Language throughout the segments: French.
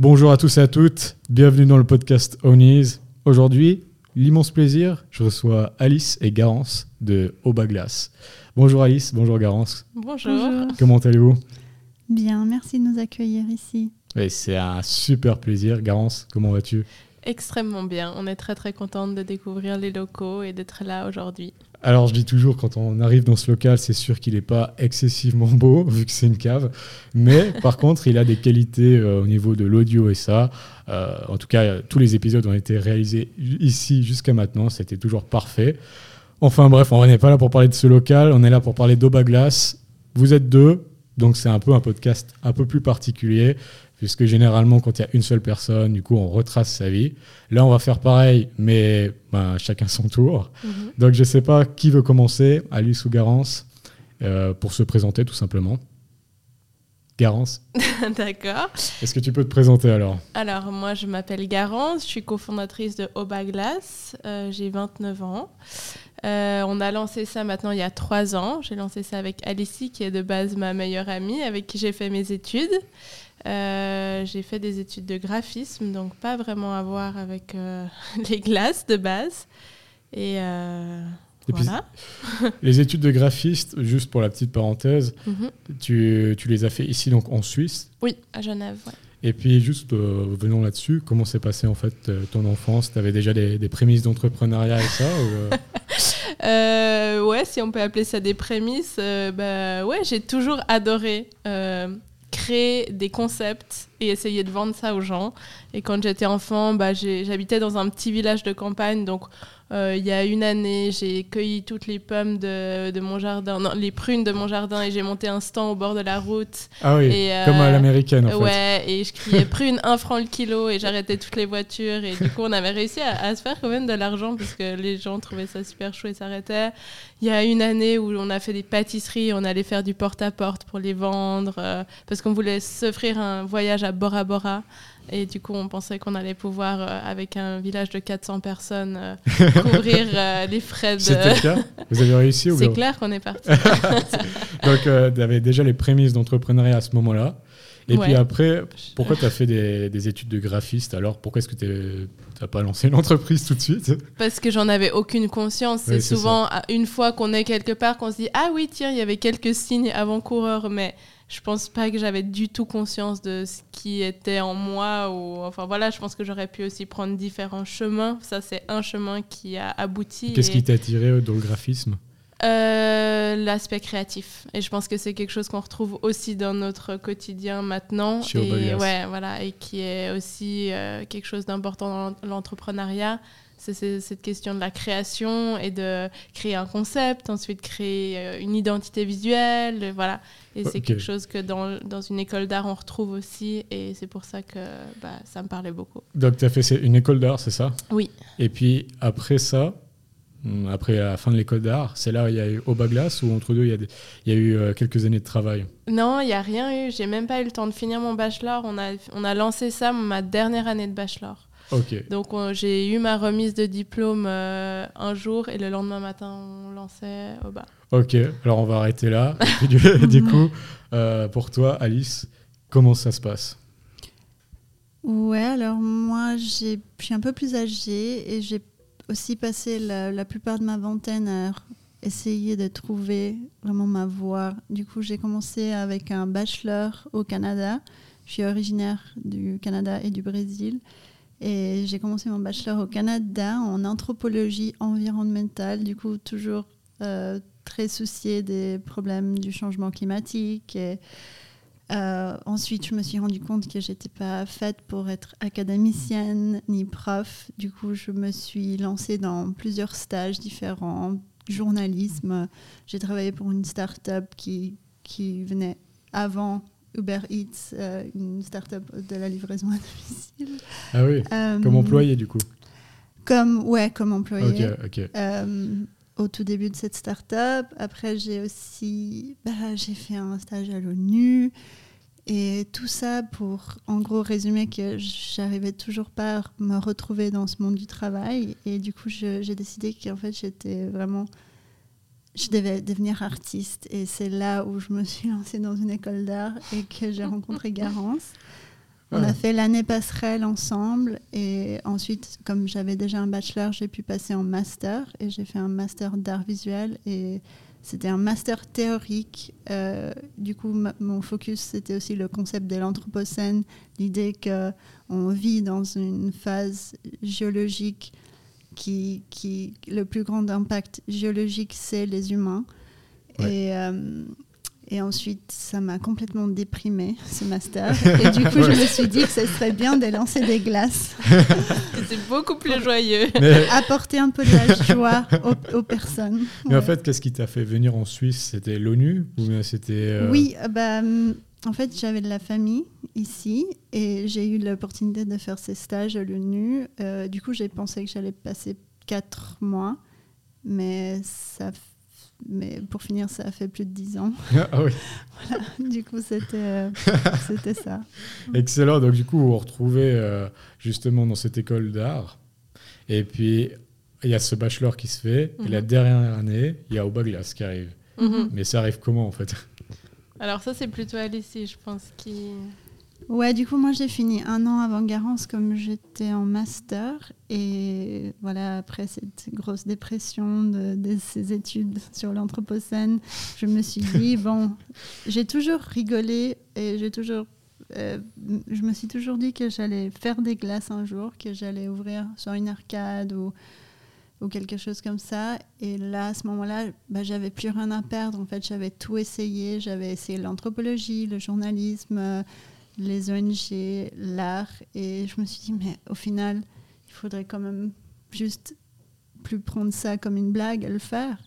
Bonjour à tous et à toutes, bienvenue dans le podcast Onies. Aujourd'hui, l'immense plaisir, je reçois Alice et Garance de Obaglas. Bonjour Alice, bonjour Garance. Bonjour. Comment allez-vous? Bien, merci de nous accueillir ici. C'est un super plaisir. Garance, comment vas-tu? Extrêmement bien. On est très très contente de découvrir les locaux et d'être là aujourd'hui. Alors je dis toujours, quand on arrive dans ce local, c'est sûr qu'il n'est pas excessivement beau, vu que c'est une cave. Mais par contre, il a des qualités euh, au niveau de l'audio et ça. Euh, en tout cas, tous les épisodes ont été réalisés ici jusqu'à maintenant. C'était toujours parfait. Enfin bref, on n'est pas là pour parler de ce local, on est là pour parler d'Obaglas. Vous êtes deux, donc c'est un peu un podcast un peu plus particulier puisque généralement, quand il y a une seule personne, du coup, on retrace sa vie. Là, on va faire pareil, mais ben, chacun son tour. Mhm. Donc, je ne sais pas qui veut commencer, Alice ou Garance, euh, pour se présenter tout simplement. Garance. D'accord. Est-ce que tu peux te présenter alors? Alors, moi, je m'appelle Garance, je suis cofondatrice de Obaglas, euh, j'ai 29 ans. Euh, on a lancé ça maintenant il y a trois ans. J'ai lancé ça avec Alicie, qui est de base ma meilleure amie, avec qui j'ai fait mes études. Euh, j'ai fait des études de graphisme, donc pas vraiment à voir avec euh, les glaces de base. Et, euh, voilà. les études de graphiste, juste pour la petite parenthèse, mhm. tu, tu, les as fait ici donc en Suisse Oui, à Genève. Et puis juste venons là-dessus, comment s'est passé en fait ton enfance? Tu avais déjà des, des prémices d'entrepreneuriat et ça Ouais, si on peut appeler ça des prémices, bah ouais, j'ai toujours adoré créer des concepts et essayer de vendre ça aux gens. Et quand j'étais enfant, bah, j'habitais dans un petit village de campagne, donc euh, il y a une année, j'ai cueilli toutes les pommes de, de mon jardin, non, les prunes de mon jardin et j'ai monté un stand au bord de la route. Ah oui, comme à euh, l'américaine en fait. Ouais, et je criais prunes un franc le kilo et j'arrêtais toutes les voitures et du coup on avait réussi à, se faire quand même de l'argent parce que les gens trouvaient ça super chou et s'arrêtaient. Il y a une année où on a fait des pâtisseries, on allait faire du porte-à-porte pour les vendre euh, parce qu'on voulait s'offrir un voyage à Bora Bora. Et du coup, on pensait qu'on allait pouvoir, euh, avec un village de 400 personnes, euh, couvrir euh, les frais de. C'était le cas? Vous avez réussi C'est clair qu'on est parti. Donc, tu avais déjà les prémices d'entrepreneuriat à ce moment-là. Et puis après, pourquoi tu as fait des, études de graphiste alors? Pourquoi est-ce que tu n'as pas lancé l'entreprise tout de suite? Parce que j'en avais aucune conscience. C'est souvent une fois qu'on est quelque part qu'on se dit Ah oui, tiens, il y avait quelques signes avant-coureurs, mais je pense pas que j'avais du tout conscience de ce qui était en moi ou enfin voilà je pense que j'aurais pu aussi prendre différents chemins. Ça c'est un chemin qui a abouti qu'est-ce qui t'a attiré dans le graphisme? Euh, l'aspect créatif. Et je pense que c'est quelque chose qu'on retrouve aussi dans notre quotidien maintenant. Et ouais voilà et qui est aussi euh, quelque chose d'important dans l'entrepreneuriat c'est cette question de la création et de créer un concept, ensuite créer euh, une identité visuelle, voilà. Et c'est quelque chose que dans, dans une école d'art, on retrouve aussi, et c'est pour ça que bah, ça me parlait beaucoup. Donc, tu as fait une école d'art, c'est ça? Oui. Et puis, après ça, hmm, après la fin de l'école d'art, c'est là où il y a eu Obaglas ou entre deux, il y a, il y a eu euh, quelques années de travail? Non, il n'y a rien eu. J'ai même pas eu le temps de finir mon bachelor. On a, on a lancé ça ma dernière année de bachelor. Donc j'ai eu ma remise de diplôme euh, un jour et le lendemain matin on lançait au bas. Ok, alors on va arrêter là. du, coup, euh, pour toi, Alice, comment ça se passe? Ouais, alors moi je suis un peu plus âgée et j'ai aussi passé la, plupart de ma vingtaine à essayer de trouver vraiment ma voie. Du coup, j'ai commencé avec un bachelor au Canada. Je suis originaire du Canada et du Brésil. Et j'ai commencé mon bachelor au Canada en anthropologie environnementale, du coup toujours euh, très souciée des problèmes du changement climatique. Et, euh, ensuite, je me suis rendu compte que j'étais pas faite pour être académicienne ni prof. Du coup, je me suis lancée dans plusieurs stages différents, journalisme. J'ai travaillé pour une start-up qui, qui venait avant Uber Eats, euh, une start-up de la livraison à domicile. Ah oui, euh, comme employé du coup comme, Ouais, comme employé. Euh, au tout début de cette start-up. Après, j'ai aussi bah, j'ai fait un stage à l'ONU. Et tout ça pour, en gros, résumer que j'arrivais toujours pas à me retrouver dans ce monde du travail. Et du coup, j'ai décidé qu'en fait, j'étais vraiment je devais devenir artiste. Et c'est là où je me suis lancée dans une école d'art et que j'ai rencontré Garance. On a fait l'année passerelle ensemble et ensuite, comme j'avais déjà un bachelor, j'ai pu passer en master et j'ai fait un master d'art visuel et c'était un master théorique. Euh, du coup, mon focus, c'était aussi le concept de l'anthropocène, l'idée qu'on vit dans une phase géologique qui, qui, le plus grand impact géologique, c'est les humains. Et, euh, et ensuite, ça m'a complètement déprimée, ce master. Et du coup, je me suis dit que ce serait bien de lancer des glaces. c'est beaucoup plus joyeux. Apporter un peu de la joie aux, personnes. Mais en fait, qu'est-ce qui t'a fait venir en Suisse? C'était l'ONU ou c'était euh, Oui, bah, en fait, j'avais de la famille ici et j'ai eu l'opportunité de faire ces stages à l'ONU. Euh, du coup, j'ai pensé que j'allais passer quatre mois, mais ça mais pour finir, ça a fait plus de dix ans. ah oui. voilà. Du coup, c'était c'était ça. Excellent. Donc, du coup, vous vous retrouvez euh, justement dans cette école d'art. Et puis, il y a ce bachelor qui se fait. Et la mhm. dernière année, il y a Obaglas qui arrive. Mhm. Mais ça arrive comment, en fait? Alors ça, c'est plutôt Alice, je pense, qui... Ouais, du coup, moi, j'ai fini un an avant Garance comme j'étais en master. Et voilà, après cette grosse dépression de, ces études sur l'Anthropocène, je me suis dit, bon, j'ai toujours rigolé et j'ai toujours... Euh, je me suis toujours dit que j'allais faire des glaces un jour, que j'allais ouvrir sur une arcade ou ou quelque chose comme ça. Et là, à ce moment-là, bah, j'avais plus rien à perdre. En fait, j'avais tout essayé. J'avais essayé l'anthropologie, le journalisme, les ONG, l'art. Et je me suis dit, mais au final, il faudrait quand même juste plus prendre ça comme une blague le faire.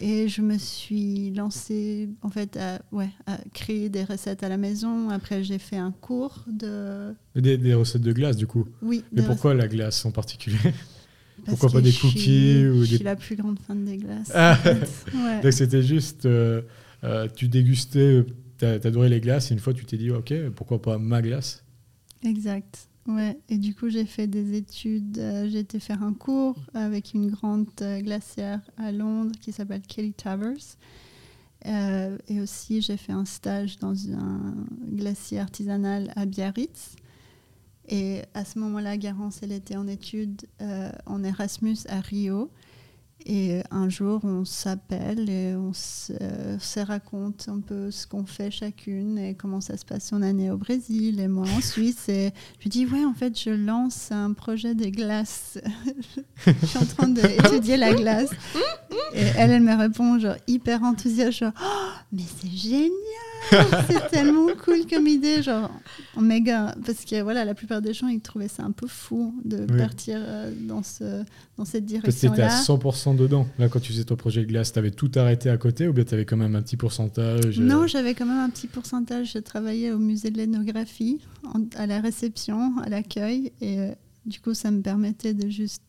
Et je me suis lancée en fait à, ouais, à créer des recettes à la maison. Après, j'ai fait un cours de... Des, des recettes de glace, du coup Oui. Mais pourquoi la glace en particulier? Pourquoi pas des cookies ou Je suis la plus grande fan des glaces. Ah. Donc c'était juste, euh, euh, tu dégustais, adoré les glaces et une fois tu t'es dit, ok, pourquoi pas ma glace Exact. Ouais, et du coup j'ai fait des études, euh, j'ai été faire un cours avec une grande glacière à Londres qui s'appelle Kelly Towers. et aussi j'ai fait un stage dans un glacier artisanal à Biarritz. Et à ce moment-là, Garance, elle était en études euh, en Erasmus à Rio. Et un jour, on s'appelle et on se, raconte un peu ce qu'on fait chacune et comment ça se passe son année au Brésil et moi en Suisse. Et je lui dis, ouais, en fait, je lance un projet des glaces. je suis en train d'étudier la glace. Et elle, elle me répond, genre, hyper enthousiaste, oh, mais c'est génial! c'est tellement cool comme idée, genre méga. Parce que voilà, la plupart des gens ils trouvaient ça un peu fou de partir euh, dans, ce, dans cette direction-là. Parce que à 100% dedans. Là, quand tu faisais ton projet de glace, tu avais tout arrêté à côté ou bien tu avais quand même un petit pourcentage euh Non, j'avais quand même un petit pourcentage. Je travaillais au musée de l'ethnographie, à la réception, à l'accueil. Et euh, du coup, ça me permettait de juste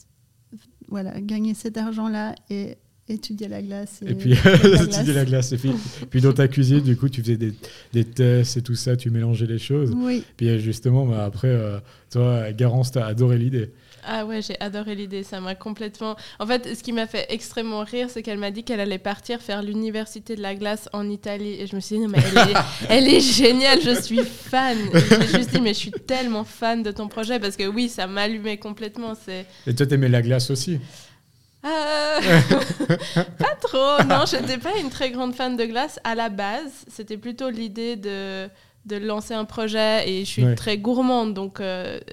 voilà, gagner cet argent-là et étudier la glace. Et, puis, étudier la glace. Et puis, dans ta cuisine, du coup, tu faisais des, des, tests et tout ça, tu mélangeais les choses. Oui. Puis euh, justement, bah, après, euh, toi, Garance, t'as adoré l'idée. Ah ouais, j'ai adoré l'idée, ça m'a complètement... En fait, ce qui m'a fait extrêmement rire, c'est qu'elle m'a dit qu'elle allait partir faire l'université de la glace en Italie. Et je me suis dit, mais elle est, elle est géniale, je suis fan. Je juste dit, mais je suis tellement fan de ton projet, parce que oui, ça m'allumait complètement. Et toi, t'aimais la glace aussi? Euh, pas trop, non, j'étais pas une très grande fan de glace à la base. C'était plutôt l'idée de, de lancer un projet et je suis très gourmande. Donc,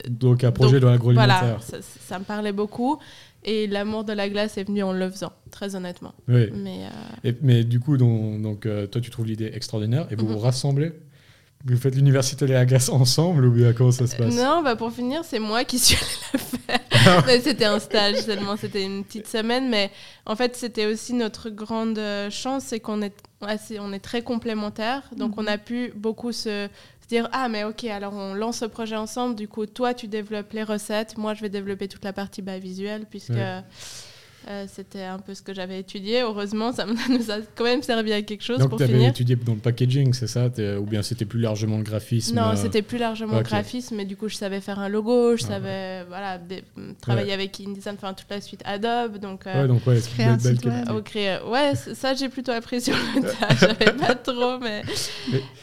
donc un projet dans l'agroalimentaire. Voilà, ça, ça, me parlait beaucoup. Et l'amour de la glace est venu en le faisant, très honnêtement. Oui. Mais, mais du coup, donc, donc toi, tu trouves l'idée extraordinaire et vous vous mhm. rassemblez? Vous faites l'université de la glace ensemble ou bien comment ça se passe? Non, bah pour finir, c'est moi qui suis allée la faire. C'était un stage seulement, c'était une petite semaine, mais en fait, c'était aussi notre grande chance, c'est qu'on est, assez, on est très complémentaires, donc on a pu beaucoup se, dire ah mais ok alors on lance ce projet ensemble. Du coup toi tu développes les recettes. Moi je vais développer toute la partie bas visuelle puisque euh, c'était un peu ce que j'avais étudié. Heureusement, ça nous a quand même servi à quelque chose Donc, tu avais étudié dans le packaging, c'est ça? Ou bien c'était plus largement le graphisme Non, euh, c'était plus largement le graphisme, mais du coup, je savais faire un logo, je ah, savais voilà, travailler avec InDesign, enfin toute la suite Adobe. Donc, euh, ouais, donc ouais, créer un site Ouais, ça, j'ai plutôt appris sur le tas. J'avais pas trop, mais.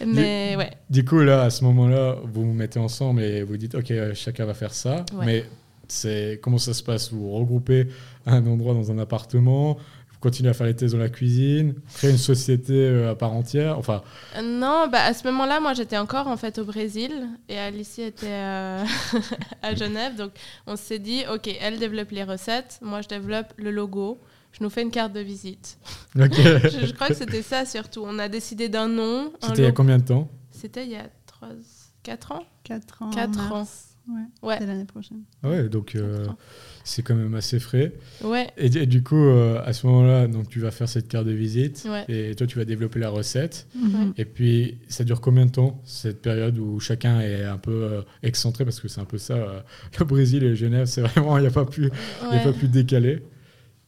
Mais, ouais. Du coup, là, à ce moment-là, vous vous mettez ensemble et vous dites, OK, chacun va faire ça. Mais c'est comment ça se passe? Vous, regroupez à un endroit dans un appartement vous continuez à faire les thèses dans la cuisine, créer une société euh, à part entière, enfin. Non, bah à ce moment-là, moi j'étais encore en fait au Brésil et Alicia était euh, à Genève, donc on s'est dit ok, elle développe les recettes, moi je développe le logo, je nous fais une carte de visite. je, crois que c'était ça surtout. On a décidé d'un nom. C'était il y a combien de temps? C'était il y a 3, 4 ans? 4 ans. 4 ans. Ouais, c'est l'année prochaine. Ah ouais, donc euh, c'est quand même assez frais. Ouais. Et, du coup, euh, à ce moment-là, donc tu vas faire cette carte de visite et toi, tu vas développer la recette. Mhm. Et puis, ça dure combien de temps, cette période où chacun est un peu euh, excentré? Parce que c'est un peu ça, le Brésil et Genève, c'est vraiment, il n'y a pas plus, ouais. a pas plus décalé.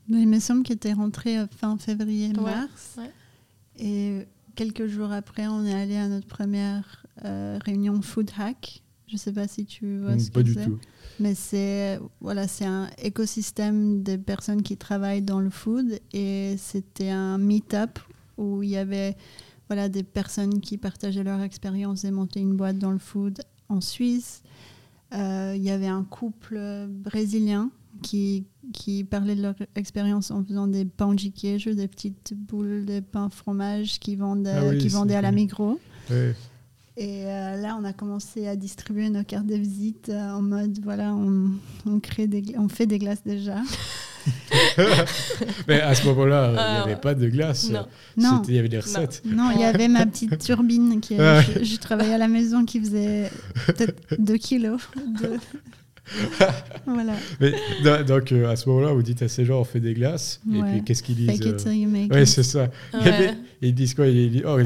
il me semble qu'il était rentré fin février-mars. Et quelques jours après, on est allé à notre première réunion Food Hack je ne sais pas si tu vois ce pas du tout. Mais c'est voilà, c'est un écosystème de personnes qui travaillent dans le food et c'était un meet-up où il y avait voilà, des personnes qui partageaient leur expérience et montaient une boîte dans le food en Suisse. Euh, il y avait un couple brésilien qui, qui parlait de leur expérience en faisant des pains de des petites boules de pain fromage qui vendent, ah qui vendaient à la Migros. Oui. Et euh, là, on a commencé à distribuer nos cartes de visite euh, en mode, voilà, on, on, crée des, on fait des glaces déjà. Mais à ce moment-là, il n'y avait euh, pas de glace. Non. Il y avait des recettes. Non, il y avait ma petite turbine. Qui, je, je, travaillais à la maison qui faisait peut-être 2 kilos de, voilà. Mais, donc, euh, à ce moment-là, vous dites à ces gens, on fait des glaces. Et puis, qu'est-ce qu'ils disent euh... Oui, c'est ça. ils disent quoi? Ils disent, oh,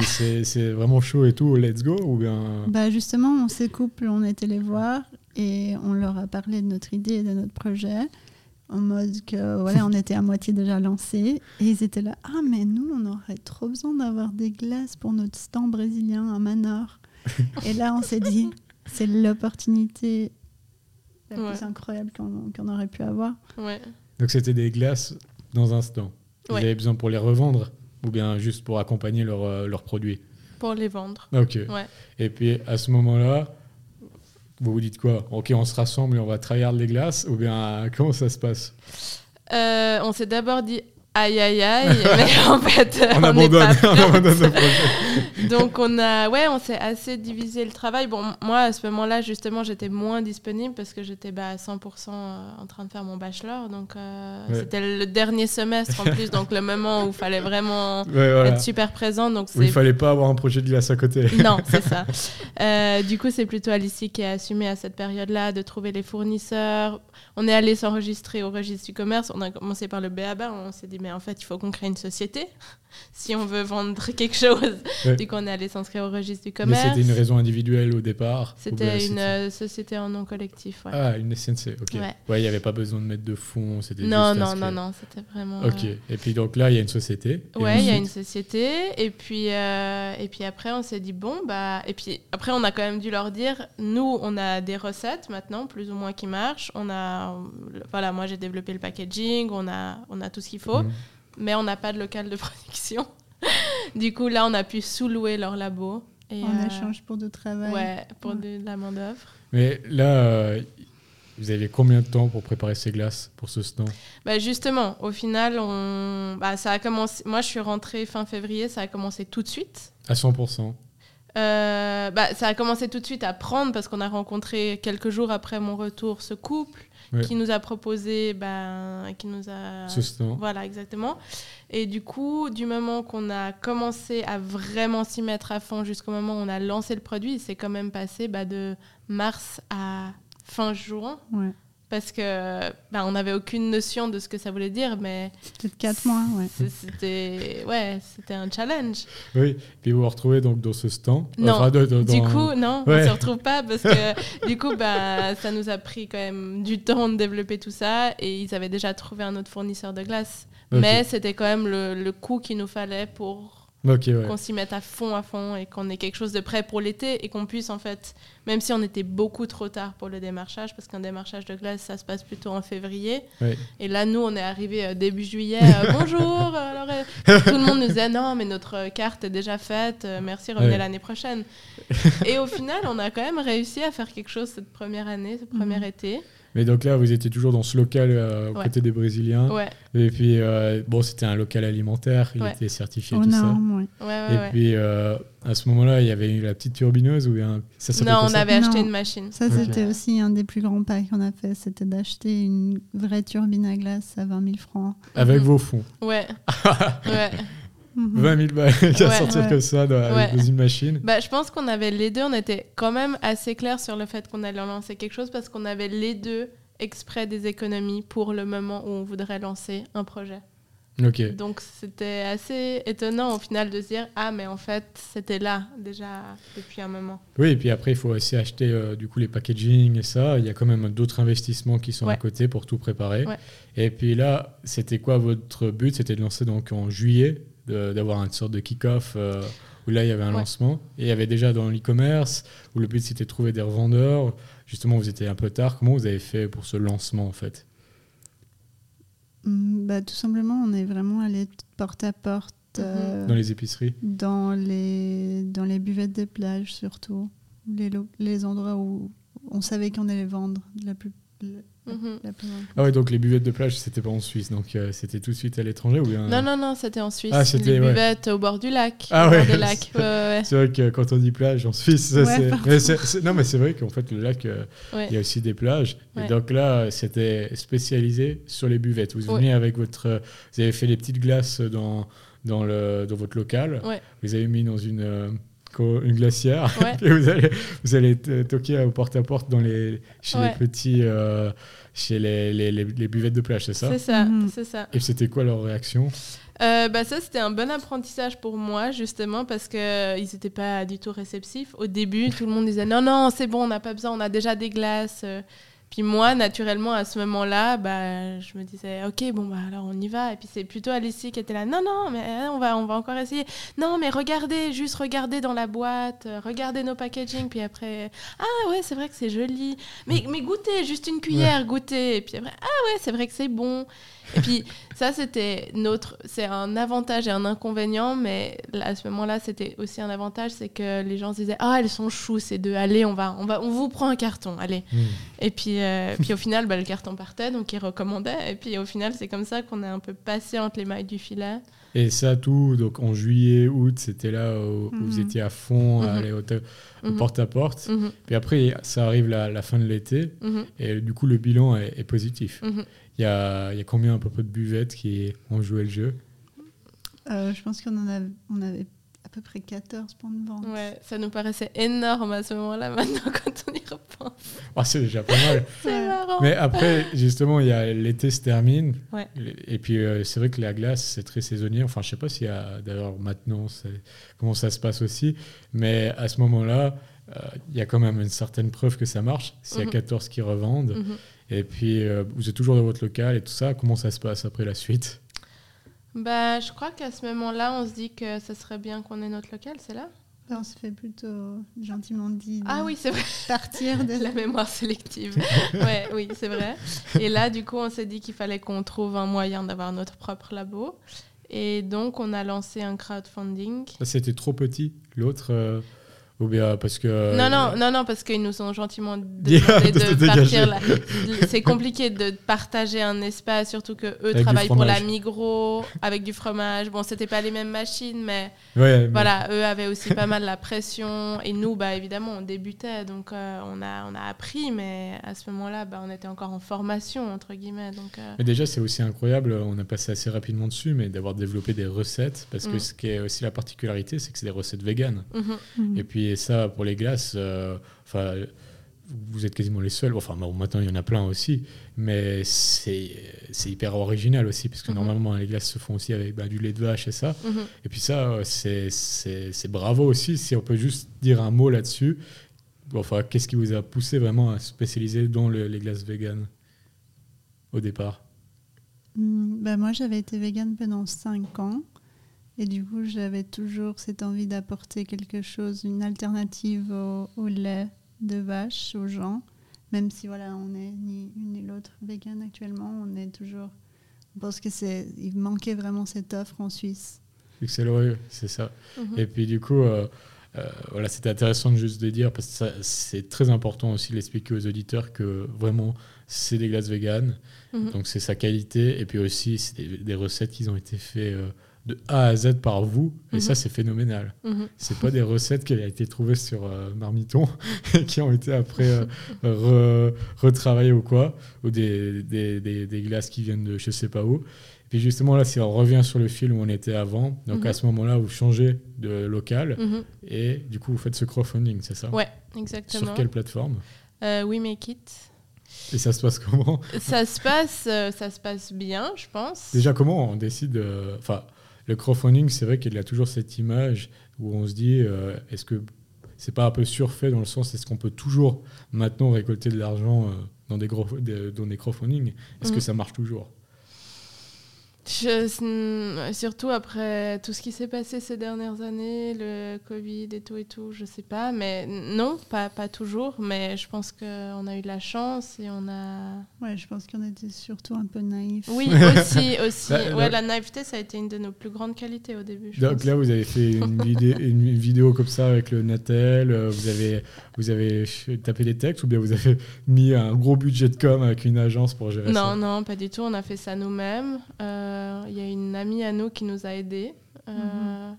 c'est vraiment chaud et tout, let's go ou bien... bah, Justement, ces couples, on était les voir et on leur a parlé de notre idée et de notre projet. En mode que, voilà, on était à moitié déjà lancé. Et ils étaient là, ah, mais nous, on aurait trop besoin d'avoir des glaces pour notre stand brésilien à Manor. et là, on s'est dit, c'est l'opportunité la plus incroyable qu'on aurait pu avoir. Donc c'était des glaces dans un stand. Vous avez besoin pour les revendre ou bien juste pour accompagner euh, leurs produits? Pour les vendre. Ok. Et puis à ce moment-là, vous vous dites quoi? Ok, on se rassemble et on va trahir les glaces ou bien comment ça se passe? Euh, On s'est d'abord dit aïe aïe aïe, mais en fait, on, on abandonne, on abandonne le projet. Donc on a, ouais, on s'est assez divisé le travail. Bon, moi à ce moment-là, justement, j'étais moins disponible parce que j'étais bah, à 100% euh, en train de faire mon bachelor. Donc euh, c'était le dernier semestre en plus, donc le moment où il fallait vraiment être super présent. Donc où il fallait pas avoir un projet de glace à côté. Non, c'est ça. Euh, du coup, c'est plutôt Alicie qui a assumé à cette période-là de trouver les fournisseurs. On est allé s'enregistrer au registre du commerce. On a commencé par le BABA. On s'est dit mais en fait, il faut qu'on crée une société si on veut vendre quelque chose. Du coup, on est allé s'inscrire au registre du commerce. Mais c'était une raison individuelle au départ C'était une euh, société en nom collectif. Ah, une SNC, ok. Ouais, il n'y avait pas besoin de mettre de fonds. Non, non, non, non, c'était vraiment. Ok. Et puis donc là, il y a une société. Ouais, il y a une société. Et puis, euh, et puis après, on s'est dit, bon, bah. Et puis après, on a quand même dû leur dire, nous, on a des recettes maintenant, plus ou moins qui marchent. On a. Voilà, moi, j'ai développé le packaging, on a, on a tout ce qu'il faut. Mhm mais on n'a pas de local de production. du coup, là, on a pu sous-louer leur labo. Et en euh, échange pour du travail. Ouais, pour De, la main-d'œuvre. Mais là, euh, vous avez combien de temps pour préparer ces glaces pour ce stand? Bah Justement, au final, on... bah, ça a commencé... moi, je suis rentrée fin février, ça a commencé tout de suite. À 100% euh, bah, Ça a commencé tout de suite à prendre parce qu'on a rencontré quelques jours après mon retour ce couple qui nous a proposé, ben, qui nous a... Voilà, exactement. Et du coup, du moment qu'on a commencé à vraiment s'y mettre à fond jusqu'au moment où on a lancé le produit, c'est quand même passé bah, de mars à fin juin. Ouais parce que ben, on n'avait aucune notion de ce que ça voulait dire, mais c'était quatre mois, ouais. C'était ouais, c'était un challenge. Oui, puis vous vous retrouvez donc dans ce stand. Non, du coup non, on se retrouve pas parce que du coup ben, ça nous a pris quand même du temps de développer tout ça et ils avaient déjà trouvé un autre fournisseur de glace, mais c'était quand même le, le coût qu'il nous fallait pour qu'on s'y mette à fond, à fond et qu'on ait quelque chose de prêt pour l'été et qu'on puisse en fait, même si on était beaucoup trop tard pour le démarchage, parce qu'un démarchage de glace, ça se passe plutôt en février. Et là, nous, on est arrivé euh, début juillet. Euh, bonjour. Alors, euh, tout le monde nous disait non, mais notre carte est déjà faite. merci, revenez l'année prochaine. et au final, on a quand même réussi à faire quelque chose cette première année, ce premier mhm. été. Mais donc là, vous étiez toujours dans ce local euh, aux côtés des Brésiliens. Ouais. Et puis, euh, bon, c'était un local alimentaire, il était certifié, tout ça. et puis, euh, à ce moment-là, il y avait eu la petite turbineuse ou un... ça Non, on avait acheté une machine. Ça, c'était aussi un des plus grands pas qu'on a fait, c'était d'acheter une vraie turbine à glace à 20 000 francs. Avec mhm. vos fonds. Ouais. ouais. 20 000 balles qu'à sortir que ça dans, une machine. Bah, je pense qu'on avait les deux, on était quand même assez clair sur le fait qu'on allait lancer quelque chose parce qu'on avait les deux exprès des économies pour le moment où on voudrait lancer un projet. ok. Donc c'était assez étonnant au final de se dire ah mais en fait c'était là déjà depuis un moment. Oui et puis après il faut aussi acheter euh, du coup les packaging et ça. Il y a quand même d'autres investissements qui sont à côté pour tout préparer. Et puis là c'était quoi votre but? C'était de lancer donc en juillet d'avoir une sorte de kick-off euh, où là il y avait un lancement. Et il y avait déjà dans l'e-commerce où le but c'était de trouver des revendeurs. Justement, vous étiez un peu tard. Comment vous avez fait pour ce lancement en fait? Mm, bah, Tout simplement, on est vraiment allé porte à porte. Mhm. Euh, dans les épiceries? dans les, dans les buvettes de plage surtout. Les, les endroits où on savait qu'on allait vendre la plus, Mhm. Ah ouais, donc les buvettes de plage, c'était pas en Suisse, donc euh, c'était tout de suite à l'étranger ou bien... Non, non, non, c'était en Suisse. Ah, c'était les buvettes au bord du lac. Ah ouais. c'est vrai que quand on dit plage en Suisse, c'est... Non, mais c'est vrai qu'en fait, le lac, euh, il y a aussi des plages. Et donc là, c'était spécialisé sur les buvettes. Vous venez avec votre... Vous avez fait les petites glaces dans, dans, le, dans votre local. Vous avez mis dans une euh, une glacière. et vous allez, vous allez toquer au porte-à-porte dans les, chez les petits, euh, chez les, les, les, buvettes de plage, c'est ça C'est ça, mhm. c'est ça. Et c'était quoi leur réaction? Euh, bah ça, c'était un bon apprentissage pour moi, justement, parce qu'ils euh, n'étaient pas du tout réceptifs. Au début, tout le monde disait non, non, c'est bon, on n'a pas besoin, on a déjà des glaces. Puis moi, naturellement, à ce moment-là, bah, je me disais, ok, bon, bah, alors on y va. Et puis c'est plutôt Alicie qui était là, non, non, mais hein, on va, on va encore essayer. Non, mais regardez, juste regardez dans la boîte, euh, regardez nos packaging. Puis après, ah ouais, c'est vrai que c'est joli. Mais, mais goûtez, juste une cuillère, goûtez. Et puis après, ah ouais, c'est vrai que c'est bon. Et puis ça, c'était notre, c'est un avantage et un inconvénient, mais à ce moment-là, c'était aussi un avantage, c'est que les gens se disaient, ah, elles sont choues ces deux, allez, on va, on va, on vous prend un carton, allez. Hmm. Et puis, euh, puis au final, bah, le carton partait, donc ils recommandaient. Et puis au final, c'est comme ça qu'on est un peu passé entre les mailles du filet. Et ça, tout, donc en juillet, août, c'était là où, vous mhm. étiez à fond, à mhm. aller au, mhm. porte à porte. Puis après, ça arrive la, la fin de l'été, et du coup, le bilan est, positif. Il y a, y a, combien à peu près de buvettes qui ont joué le jeu euh, Je pense qu'on en a, on avait à peu près 14 points de vente. Ouais, ça nous paraissait énorme à ce moment-là, maintenant, quand on y repense. Oh, c'est déjà pas mal. c'est marrant. Mais après, justement, il y a l'été se termine. Ouais. Et puis, euh, c'est vrai que la glace, c'est très saisonnier. Enfin, je sais pas s'il y a, d'ailleurs, maintenant, comment ça se passe aussi. Mais à ce moment-là, euh, il y a quand même une certaine preuve que ça marche. S'il y a 14 mhm. qui revendent. Mhm. Et puis, euh, vous êtes toujours dans votre local et tout ça. Comment ça se passe après la suite? Bah, je crois qu'à ce moment-là, on se dit que ce serait bien qu'on ait notre local, c'est là? Bah, On se fait plutôt gentiment dit. Ah oui, c'est vrai. Partir de la mémoire sélective. ouais, oui, c'est vrai. Et là, du coup, on s'est dit qu'il fallait qu'on trouve un moyen d'avoir notre propre labo. Et donc, on a lancé un crowdfunding. C'était trop petit. L'autre. Euh, ou bien parce que. Non, non, non, non, parce qu'ils nous ont gentiment demandé de, partir. Là. C'est compliqué de partager un espace, surtout que eux travaillent pour la Migros avec du fromage. Bon, c'était pas les mêmes machines, mais, voilà, eux avaient aussi pas mal la pression. Et nous, bah, évidemment, on débutait, donc euh, on, a, on a appris, mais à ce moment-là, bah, on était encore en formation, entre guillemets. Donc, euh. Mais déjà, c'est aussi incroyable, on a passé assez rapidement dessus, mais d'avoir développé des recettes, parce que mm. ce qui est aussi la particularité, c'est que c'est des recettes véganes. Mm-hmm. Et puis, et ça, pour les glaces, euh, enfin, vous êtes quasiment les seuls. Enfin, maintenant, il y en a plein aussi. Mais c'est hyper original aussi, parce que mhm. normalement, les glaces se font aussi avec bah, du lait de vache et ça. Mhm. Et puis ça, c'est bravo aussi, si on peut juste dire un mot là-dessus. Enfin, qu'est-ce qui vous a poussé vraiment à spécialiser dans les glaces véganes au départ? Bah, Moi, j'avais été végane pendant 5 ans. Et du coup, j'avais toujours cette envie d'apporter quelque chose, une alternative au, lait de vache aux gens. Même si voilà, on n'est ni une ni l'autre vegan actuellement, on est toujours. On pense que c'est, il manquait vraiment cette offre en Suisse. Excellent, c'est ça. Mhm. Et puis du coup, euh, euh, voilà, c'était intéressant de juste de dire parce que c'est très important aussi d'expliquer aux auditeurs que vraiment c'est des glaces véganes, mhm. donc c'est sa qualité et puis aussi c'est des, recettes qui ont été faites. Euh, de A à Z par vous, et ça mhm. c'est phénoménal. Mhm. C'est pas des recettes qui ont été trouvées sur euh, Marmiton et qui ont été après euh, retravaillées ou quoi, ou des, des, des, glaces qui viennent de je sais pas où. Et puis justement là, si on revient sur le fil où on était avant, donc à mhm. ce moment-là, vous changez de local et du coup vous faites ce crowdfunding, c'est ça? Ouais, exactement. Sur quelle plateforme? Euh, We Make It. Et ça se passe comment? Ça se passe, ça se passe bien, je pense. Déjà, comment on décide Enfin, le crowdfunding, c'est vrai qu'il y a toujours cette image où on se dit, euh, est-ce que c'est pas un peu surfait dans le sens, est-ce qu'on peut toujours maintenant récolter de l'argent euh, dans, des gros, dans des crowdfunding? Est-ce que mm. ça marche toujours? Je, surtout après tout ce qui s'est passé ces dernières années, le Covid et tout et tout, je sais pas, mais non, pas, pas toujours, mais je pense qu'on a eu de la chance et on a. Ouais, je pense qu'on était surtout un peu naïfs. Oui, aussi, aussi. Bah, ouais, la naïveté, ça a été une de nos plus grandes qualités au début. Donc là, vous avez fait une, vidéo, une vidéo comme ça avec le Natel, euh, vous avez, vous avez tapé des textes ou bien vous avez mis un gros budget de com avec une agence pour gérer ça? Non, non, pas du tout, on a fait ça nous-mêmes. Euh, il y a une amie à nous qui nous a aidés. Euh, mhm.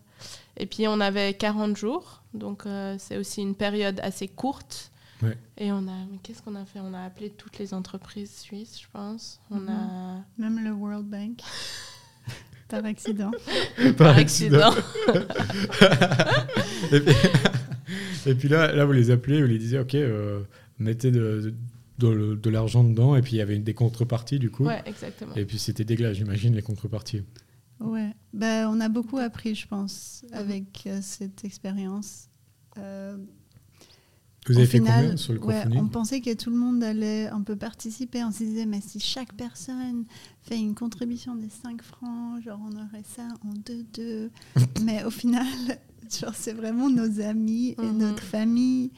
Et puis on avait 40 jours, donc euh, c'est aussi une période assez courte. Et on a, qu'est-ce qu'on a fait? On a appelé toutes les entreprises suisses, je pense. On mhm. a même le World Bank. Par accident. Par, accident. et, puis, là, là, vous les appelez, vous les disiez, OK, euh, mettez de, de, l'argent dedans et puis il y avait des contreparties du coup. Ouais, exactement. Et puis c'était dégueulasse, j'imagine, les contreparties. Ouais, ben, on a beaucoup appris, je pense, avec euh, cette expérience. Euh, Vous avez fait combien sur le ouais, On pensait que tout le monde allait un peu participer. On se disait, mais si chaque personne fait une contribution des 5 francs, genre on aurait ça en 2-2. mais au final, c'est vraiment nos amis et mhm. notre famille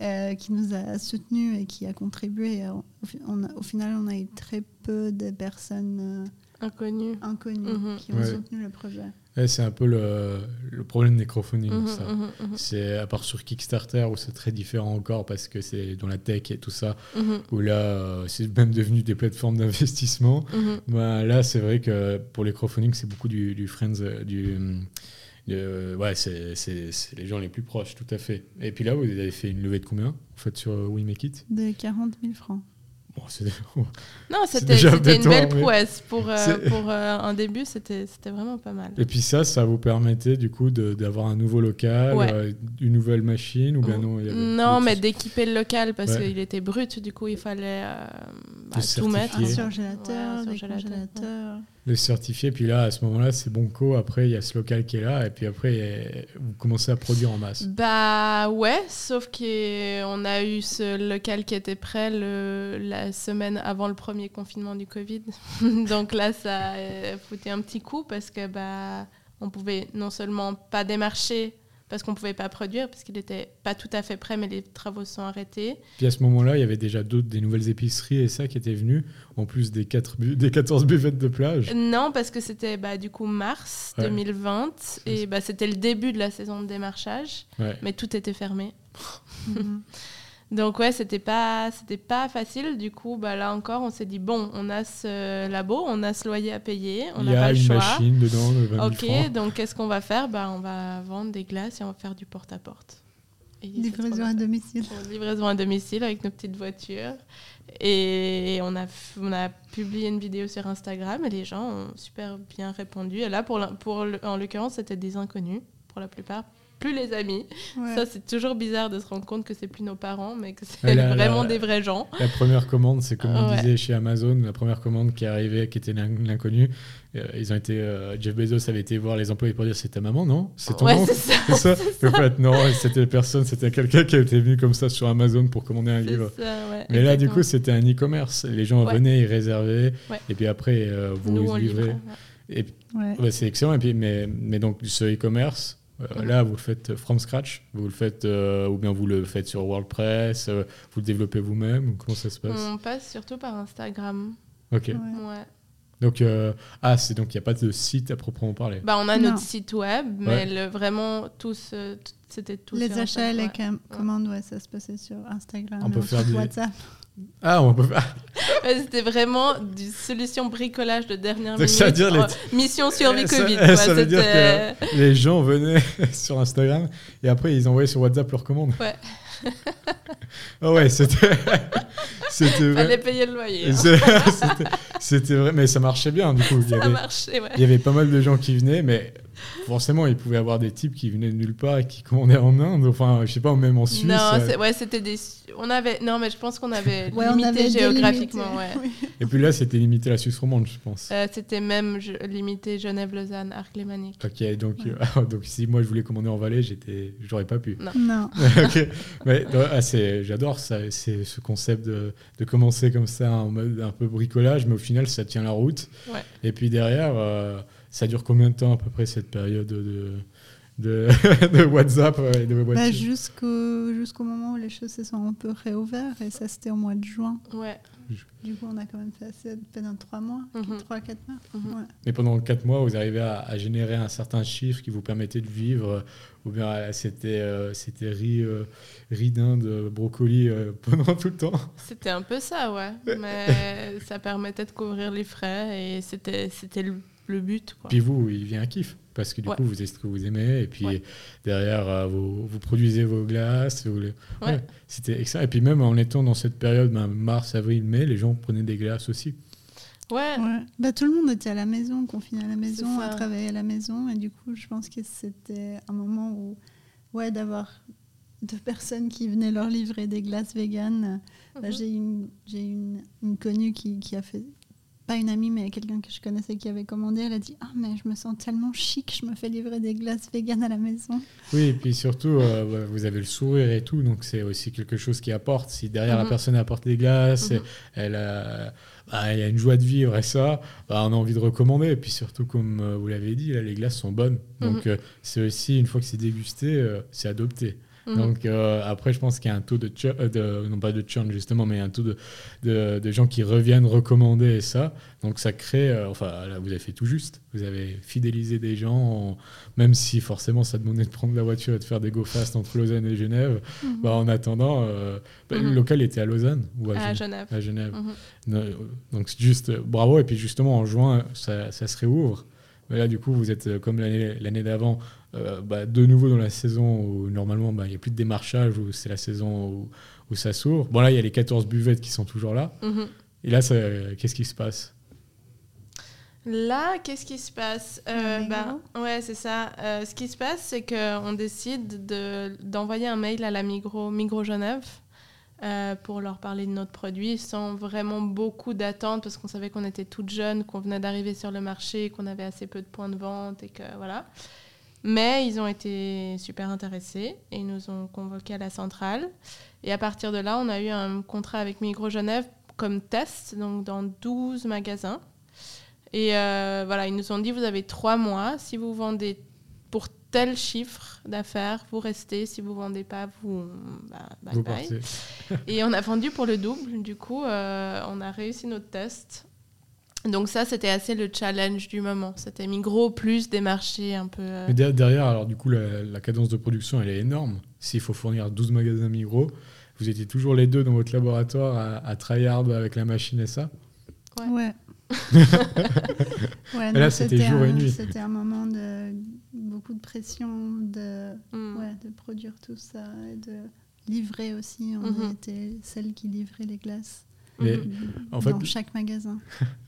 euh, qui nous a soutenus et qui a contribué. Au, final, on a eu très peu de personnes euh, inconnues, inconnues mhm. qui ont soutenu le projet. c'est un peu le, le problème. Mhm, ça. Mhm, c'est à part sur Kickstarter où c'est très différent encore parce que c'est dans la tech et tout ça, où là euh, c'est même devenu des plateformes d'investissement. Bah, là, c'est vrai que pour les crowdfunding, c'est beaucoup du, du Friends, du ouais, c'est les gens les plus proches, tout à fait. Et puis là, vous avez fait une levée de combien, en fait, sur euh, We Make It? De 40 000 francs. non, c'était une belle prouesse. Pour, euh, pour euh, un début, c'était vraiment pas mal. Et puis ça, ça vous permettait du coup d'avoir un nouveau local, euh, une nouvelle machine ou bien non Non, mais d'équiper le local parce qu'il était brut, du coup il fallait bah, tout mettre. Un surgélateur, des congélateurs. Le certifier, puis là, à ce moment-là, c'est bon co. Après, il y a ce local qui est là, et puis après, vous commencez à produire en masse. Bah ouais, sauf qu'on a eu ce local qui était prêt le, la semaine avant le premier confinement du Covid. Donc là, ça a foutu un petit coup parce que bah, on pouvait non seulement pas démarcher parce qu'on ne pouvait pas produire, parce qu'il n'était pas tout à fait prêt, mais les travaux sont arrêtés. Puis à ce moment-là, il y avait déjà d'autres, des nouvelles épiceries et ça qui étaient venues, en plus des, 4 des 14 buvettes de plage. Non, parce que c'était bah, du coup mars 2020, et bah, c'était le début de la saison de démarchage, mais tout était fermé. Donc ouais, c'était pas c'était pas facile. Du coup, bah là encore, on s'est dit bon, on a ce labo, on a ce loyer à payer, on n'a pas le choix. Il y a une machine dedans de 20 Ok, donc qu'est-ce qu'on va faire? Bah on va vendre des glaces et on va faire du porte-à-porte. livraison à domicile. Livraison à domicile avec nos petites voitures. Et on a, on a publié une vidéo sur Instagram et les gens ont super bien répondu. Et là, pour, pour en l'occurrence, c'était des inconnus pour la plupart plus les amis. Ça, c'est toujours bizarre de se rendre compte que c'est plus nos parents, mais que c'est vraiment des vrais gens. La première commande, c'est comme on disait chez Amazon, la première commande qui arrivait, qui était l'inconnu. Euh, ils ont été, euh, Jeff Bezos avait été voir les employés pour dire c'est ta maman, non? C'est ton oncle? C'est ça. En fait, non, c'était personne, c'était quelqu'un qui était venu comme ça sur Amazon pour commander un livre. mais là, du coup, c'était un e-commerce. Les gens venaient, ils réservaient, et puis après, euh, vous Nous, livrez. Et, c'est excellent. Et puis, mais, mais donc, ce e-commerce, euh, là, vous le faites from scratch, vous le faites, euh, ou bien vous le faites sur WordPress, euh, vous le développez vous-même, comment ça se passe On passe surtout par Instagram. Ok. Ouais. Donc, ah, c'est donc il n'y a pas de site à proprement parler. Bah, on a notre site web, mais le, vraiment, tous, c'était tout. Les achats et les commandes, ouais, ça se passait sur Instagram, on peut faire sur WhatsApp. Ah, on peut faire. C'était vraiment du solution bricolage de dernière minute. dire Mission survie Covid. Ça, veut dire que les gens venaient sur Instagram et après ils envoyaient sur WhatsApp leurs commandes. Ouais. oh ouais, c'était. c'était Fallait payer le loyer. Hein. C'était vrai, mais ça marchait bien du coup. Ça il y avait, marchait, ouais. Il y avait pas mal de gens qui venaient, mais forcément, il pouvait y avoir des types qui venaient de nulle part et qui commandaient en Inde, enfin, je sais pas, même en Suisse. Non, euh. ouais, c'était des. On avait. Non, mais je pense qu'on avait limité géographiquement, ouais. Et puis là, c'était limité à la Suisse romande, je pense. Euh, c'était même limité Genève-Lausanne, Arc-Lémanique. Ok, donc, euh, donc si moi je voulais commander en Valais, j'étais, j'aurais pas pu. Non. non. mais ah, j'adore ça, c'est ce concept de, de, commencer comme ça en mode un peu bricolage, mais au final, ça tient la route. Ouais. Et puis derrière. Ça dure combien de temps à peu près cette période de, de, de WhatsApp et de bah, Jusqu'au jusqu'au moment où les choses se sont un peu réouvertes et ça c'était au mois de juin. Ouais. Du coup, on a quand même fait assez pendant trois mois, mhm. trois, quatre mois. Mhm. Mais pendant quatre mois, vous arrivez à, générer un certain chiffre qui vous permettait de vivre, ou bien euh, c'était euh, c'était riz, euh, riz d'Inde, brocoli pendant tout le temps C'était un peu ça, ouais. Mais ça permettait de couvrir les frais et c'était le but. Quoi. Puis vous, il vient un kiff, parce que du coup, vous êtes ce que vous aimez, et puis derrière, euh, vous, vous, produisez vos glaces. Vous... Ouais. C'était excellent. Et puis même en étant dans cette période, ben, mars, avril, mai, les gens prenaient des glaces aussi. Ouais. Bah, tout le monde était à la maison, confiné à la maison, à travailler à la maison, et du coup, je pense que c'était un moment où, ouais, d'avoir deux personnes qui venaient leur livrer des glaces véganes. Bah, mhm. j'ai une, une, une, connue qui, qui, a fait pas une amie, mais quelqu'un que je connaissais qui avait commandé, elle a dit Ah, mais je me sens tellement chic, je me fais livrer des glaces véganes à la maison. Oui, et puis surtout, euh, vous avez le sourire et tout, donc c'est aussi quelque chose qui apporte. Si derrière la mhm. personne apporte des glaces, mhm. elle a. Bah, a une joie de vivre et ça, bah, on a envie de recommander. Et puis surtout, comme euh, vous l'avez dit, là, les glaces sont bonnes. Mhm. Donc euh, c'est aussi, une fois que c'est dégusté, c'est adopté. Mhm. Donc euh, après, je pense qu'il y a un taux de, euh, de, non pas de churn justement, mais un taux de, de, gens qui reviennent recommander ça. Donc ça crée, euh, enfin là vous avez fait tout juste, vous avez fidélisé des gens, même si forcément ça demandait de prendre la voiture et de faire des go fast entre Lausanne et Genève. Mhm. bah, en attendant, bah, le mhm. local était à Lausanne ou à, Genève. À Genève. Donc juste bravo et puis justement en juin ça, ça se réouvre. Mais là, du coup, vous êtes comme l'année d'avant, euh, bah, de nouveau dans la saison où normalement bah, il n'y a plus de démarchage, où c'est la saison où, ça s'ouvre. Bon, là, il y a les 14 buvettes qui sont toujours là. Mhm. Et là, qu'est-ce qui se passe? Là, qu'est-ce qui se passe? Euh, bah, Ouais, c'est ça. Euh, ce qui se passe, c'est qu'on décide d'envoyer un mail à la Migros, Migros Genève pour leur parler de notre produit sans vraiment beaucoup d'attente parce qu'on savait qu'on était toutes jeunes, qu'on venait d'arriver sur le marché, qu'on avait assez peu de points de vente et que voilà. Mais ils ont été super intéressés et ils nous ont convoqués à la centrale. Et à partir de là, on a eu un contrat avec Migros Genève comme test, donc dans 12 magasins. Et euh, voilà, ils nous ont dit, vous avez trois mois. Si vous vendez pour tel chiffre d'affaires, vous restez. Si vous vendez pas, vous, bah, bye bye. et on a vendu pour le double. Du coup, euh, on a réussi notre test. Donc ça, c'était assez le challenge du moment. C'était Migros plus des marchés un peu... Mais derrière, alors du coup, la, cadence de production, elle est énorme. S'il faut fournir 12 magasins Migros, vous étiez toujours les deux dans votre laboratoire à, à tryhard avec la machine et ça Ouais. ouais. là, c'était jour et nuit. C'était un moment de beaucoup de pression de, mm. ouais, de produire tout ça et de livrer aussi. On mm-hmm. était celle qui livrait les glaces Mais, en fait, dans chaque magasin.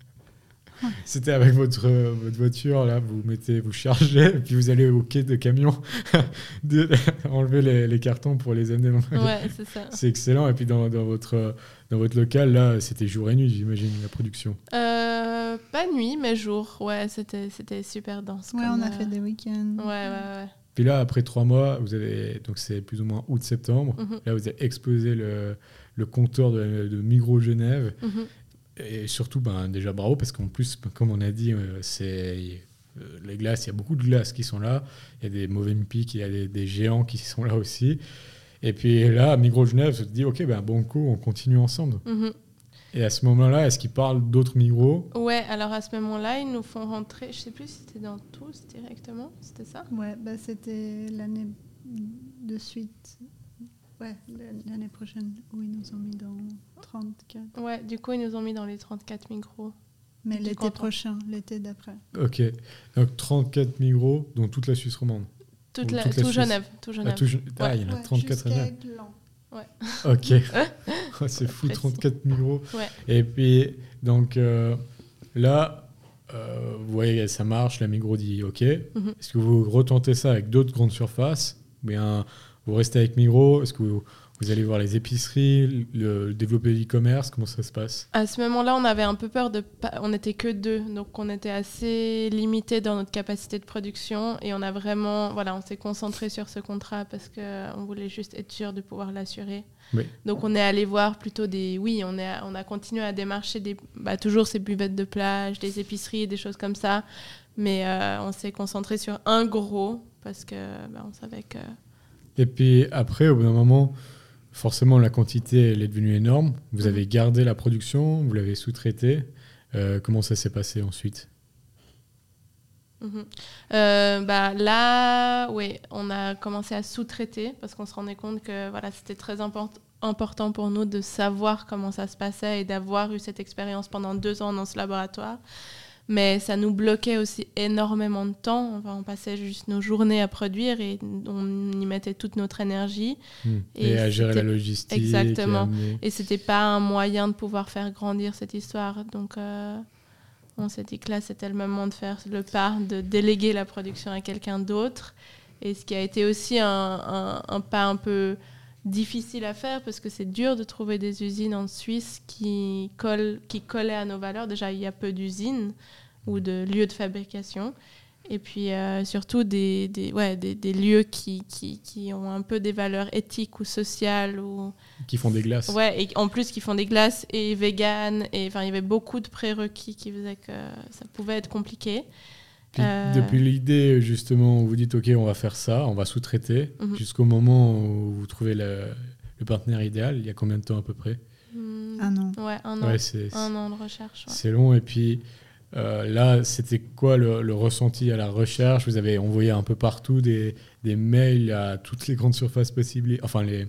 C'était avec votre, votre voiture, là, vous mettez, vous chargez, et puis vous allez au quai de camion enlever les, les, cartons pour les amener. Ouais, c'est ça. C'est excellent. Et puis dans, dans, votre, dans votre local, là, c'était jour et nuit, j'imagine, la production. Euh, pas nuit, mais jour. Ouais, c'était, c'était super dense. Ouais, on a fait des week-ends. Ouais, ouais, ouais. Puis là, après trois mois, vous avez, donc c'est plus ou moins août-septembre, mhm. là, vous avez exposé le, le compteur de, de Migros Genève. Mhm. Et surtout, ben, déjà bravo, parce qu'en plus, ben, comme on a dit, euh, c'est euh, les glaces, il y a beaucoup de glaces qui sont là. Il y a des mauvais pics, il y a des, géants qui sont là aussi. Et puis là, Migros Genève se dit, ok, ben, bon coup, on continue ensemble. Mhm. Et à ce moment-là, est-ce qu'ils parlent d'autres Migros? Ouais, alors à ce moment-là, ils nous font rentrer, je sais plus si c'était dans tous directement, c'était ça? Ouais, bah, c'était l'année de suite. Ouais, l'année prochaine, où ils nous ont mis dans 34. Ouais, du coup, ils nous ont mis dans les 34 micros. Mais l'été prochain, l'été d'après. Ok, donc 34 micros dans toute la Suisse romande. Toute la, tout, Genève, tout Genève. Ah, ah il y en a 34 à Genève. Ouais. Ok. Oh, c'est fou, 34 micros. Ouais. Et puis, donc euh, là, euh, vous voyez, ça marche, la micro dit OK. Mhm. Est-ce que vous retentez ça avec d'autres grandes surfaces bien vous restez avec Migros Est-ce que vous, allez voir les épiceries, le, développer l'e-commerce Comment ça se passe? À ce moment-là, on avait un peu peur de. On n'était que deux, donc on était assez limité dans notre capacité de production et on a vraiment. Voilà, on s'est concentré sur ce contrat parce qu'on voulait juste être sûr de pouvoir l'assurer. Donc on est allé voir plutôt des. Oui, on, est, on a continué à démarcher des, bah, toujours ces buvettes de plage, des épiceries, des choses comme ça. Mais euh, on s'est concentré sur un gros parce que bah, on savait que et puis après, au bout d'un moment, forcément, la quantité, elle est devenue énorme. Vous avez gardé la production, vous l'avez sous-traitée. Euh, comment ça s'est passé ensuite? Mhm. euh, bah, Là, oui, on a commencé à sous-traiter parce qu'on se rendait compte que voilà, c'était très important pour nous de savoir comment ça se passait et d'avoir eu cette expérience pendant deux ans dans ce laboratoire mais ça nous bloquait aussi énormément de temps. Enfin, on passait juste nos journées à produire et on y mettait toute notre énergie. Hmm. Et, à gérer la logistique. Exactement. Et, c'était pas un moyen de pouvoir faire grandir cette histoire. Donc, euh, on s'est dit que là, c'était le moment de faire le pas, de déléguer la production à quelqu'un d'autre. Et ce qui a été aussi un, un, pas un peu difficile à faire parce que c'est dur de trouver des usines en Suisse qui, collent, qui collaient à nos valeurs. Déjà, il y a peu d'usines ou de lieux de fabrication. Et puis euh, surtout des, des, ouais, des, des lieux qui, qui, qui, ont un peu des valeurs éthiques ou sociales. Ou... Qui font des glaces. Ouais, et en plus qui font des glaces et vegan. Et enfin, il y avait beaucoup de prérequis qui faisaient que ça pouvait être compliqué. Euh, depuis l'idée, justement, où vous dites, OK, on va faire ça, on va sous-traiter, mhm. jusqu'au moment où vous trouvez le, le, partenaire idéal, il y a combien de temps à peu près? Hmm. Un an. Ouais, un an. un an de recherche. C'est long. Et puis, euh, là, c'était quoi le, ressenti à la recherche? Vous avez envoyé un peu partout des, des, mails à toutes les grandes surfaces possibles, enfin les,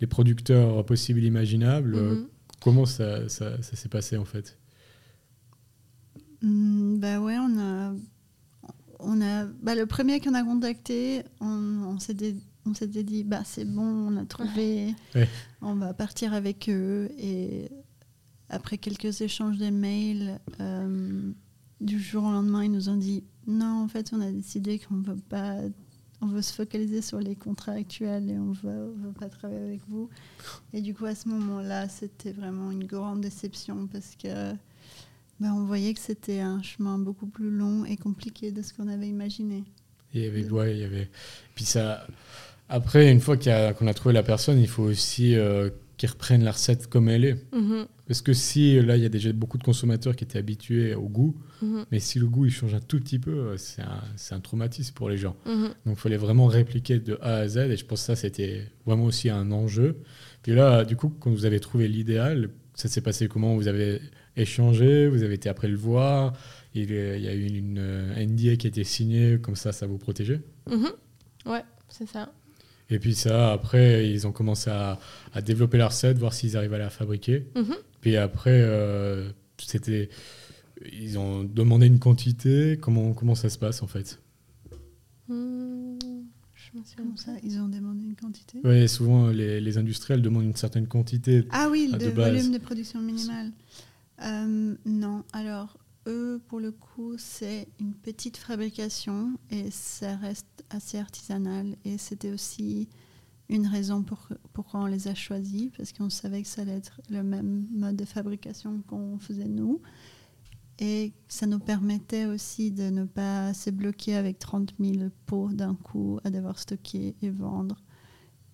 les producteurs possibles imaginables. Mhm. Comment ça, ça, ça s'est passé en fait? Mmh, Bah ouais, on a, on a, bah le premier qu'on a contacté, on, on s'est on s'était dit bah c'est bon, on a trouvé, on va partir avec eux. Et après quelques échanges de mails, euh, du jour au lendemain, ils nous ont dit non, en fait, on a décidé qu'on veut pas, on veut se focaliser sur les contrats actuels et on veut, veut pas travailler avec vous. Et du coup, à ce moment-là, c'était vraiment une grande déception parce que ben, on voyait que c'était un chemin beaucoup plus long et compliqué de ce qu'on avait imaginé. Il y avait, ouais, il y avait. Puis ça. Après, une fois qu'on a, trouvé la personne, il faut aussi euh, qu'ils reprennent la recette comme elle est. Mhm. Parce que si, là, il y a déjà beaucoup de consommateurs qui étaient habitués au goût, mhm. mais si le goût il change un tout petit peu, c'est un, un, traumatisme pour les gens. Mhm. Donc il fallait vraiment répliquer de A à Z, et je pense que ça, c'était vraiment aussi un enjeu. Puis là, du coup, quand vous avez trouvé l'idéal, ça s'est passé comment? Vous avez échangé, vous avez été après le voir, il y a eu une, NDA qui a été signée, comme ça, ça vous protégeait Ouais, c'est ça. Et puis ça, après, ils ont commencé à, développer la recette, voir s'ils arrivent à la fabriquer. Mhm. Puis après, euh, c'était, ils ont demandé une quantité. Comment, comment ça se passe en fait? Hmm, Comment ça Ils ont demandé une quantité? Oui, souvent les, les, industriels demandent une certaine quantité. Ah oui, le volume de production minimale. Euh, non, alors eux, pour le coup, c'est une petite fabrication et ça reste assez artisanal. Et c'était aussi une raison pour, pourquoi on les a choisis, parce qu'on savait que ça allait être le même mode de fabrication qu'on faisait nous. Et ça nous permettait aussi de ne pas se bloquer avec 30 000 pots d'un coup à devoir stocker et vendre.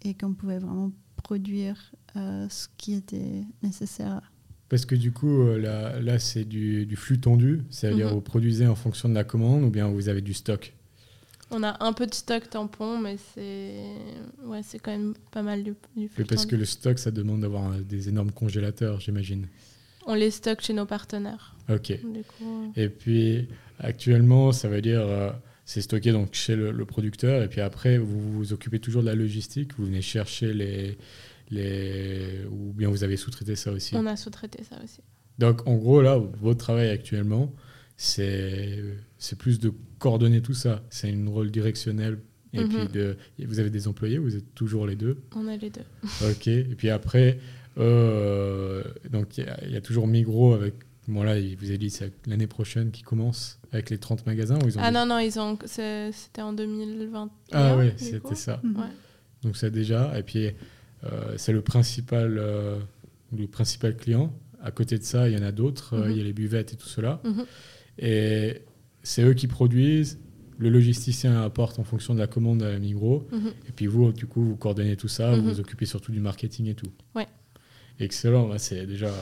Et qu'on pouvait vraiment produire euh, ce qui était nécessaire parce que du coup, euh, là, là c'est du, du, flux tendu, c'est-à-dire mhm. vous produisez en fonction de la commande ou bien vous avez du stock? On a un peu de stock tampon, mais c'est ouais, quand même pas mal du, du flux Parce que le stock, ça demande d'avoir des énormes congélateurs, j'imagine. On les stocke chez nos partenaires. Ok. Et puis, actuellement, ça veut dire... Euh, c'est stocké donc chez le, le, producteur et puis après vous vous occupez toujours de la logistique, vous venez chercher les, les... ou bien vous avez sous-traité ça aussi On a sous-traité ça aussi. Donc en gros, là, votre travail actuellement, c'est plus de coordonner tout ça. C'est une rôle directionnel. Et puis mhm. de, vous avez des employés, vous êtes toujours les deux? On a les deux. ok. Et puis après, euh, donc il y, a toujours Migros avec. Bon là, il vous a dit c'est l'année prochaine qui commence avec les 30 magasins ils ont Ah non, non, ils ont, c'était en 2020. Ah oui, c'était ça. Ouais. Donc ça déjà. Et puis c'est le principal, euh, le principal client. À côté de ça, il y en a d'autres. Euh, mhm. Il y a les buvettes et tout cela. Mhm. Et c'est eux qui produisent. Le logisticien apporte en fonction de la commande à la Migros. Mhm. Et puis vous, du coup, vous coordonnez tout ça. Vous vous occupez surtout du marketing et tout. Ouais. Excellent, c'est déjà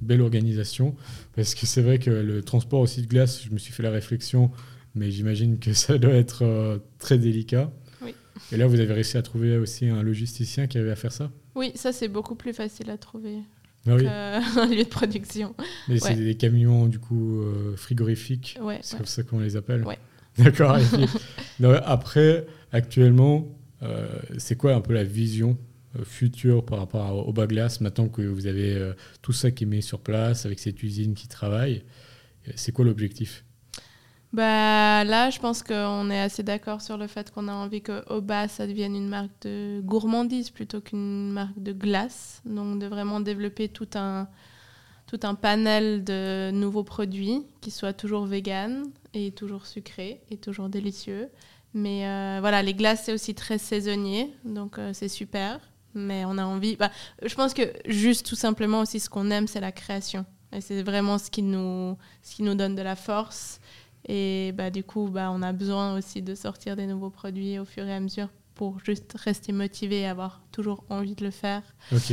belle organisation. Parce que c'est vrai que le transport aussi de glace, je me suis fait la réflexion, mais j'imagine que ça doit être très délicat. Et là, vous avez réussi à trouver aussi un logisticien qui avait à faire ça Oui, ça c'est beaucoup plus facile à trouver ah qu'un lieu de production. Mais c'est des camions du coup euh, frigorifiques, c'est comme ça qu'on les appelle. D'accord. après, actuellement, euh, c'est quoi un peu la vision euh, future par rapport au bas glace maintenant que vous avez tout ça qui est mis sur place avec cette usine qui travaille C'est quoi l'objectif? Bah, là, je pense qu'on est assez d'accord sur le fait qu'on a envie que Oba, ça devienne une marque de gourmandise plutôt qu'une marque de glace. Donc, de vraiment développer tout un, tout un panel de nouveaux produits qui soient toujours vegan et toujours sucrés et toujours délicieux. Mais euh, voilà, les glaces, c'est aussi très saisonnier, donc euh, c'est super. Mais on a envie. Bah, je pense que juste tout simplement aussi ce qu'on aime, c'est la création. Et c'est vraiment ce qui, nous, ce qui nous donne de la force et bah, du coup, bah, on a besoin aussi de sortir des nouveaux produits au fur et à mesure pour juste rester motivé et avoir toujours envie de le faire. Ok.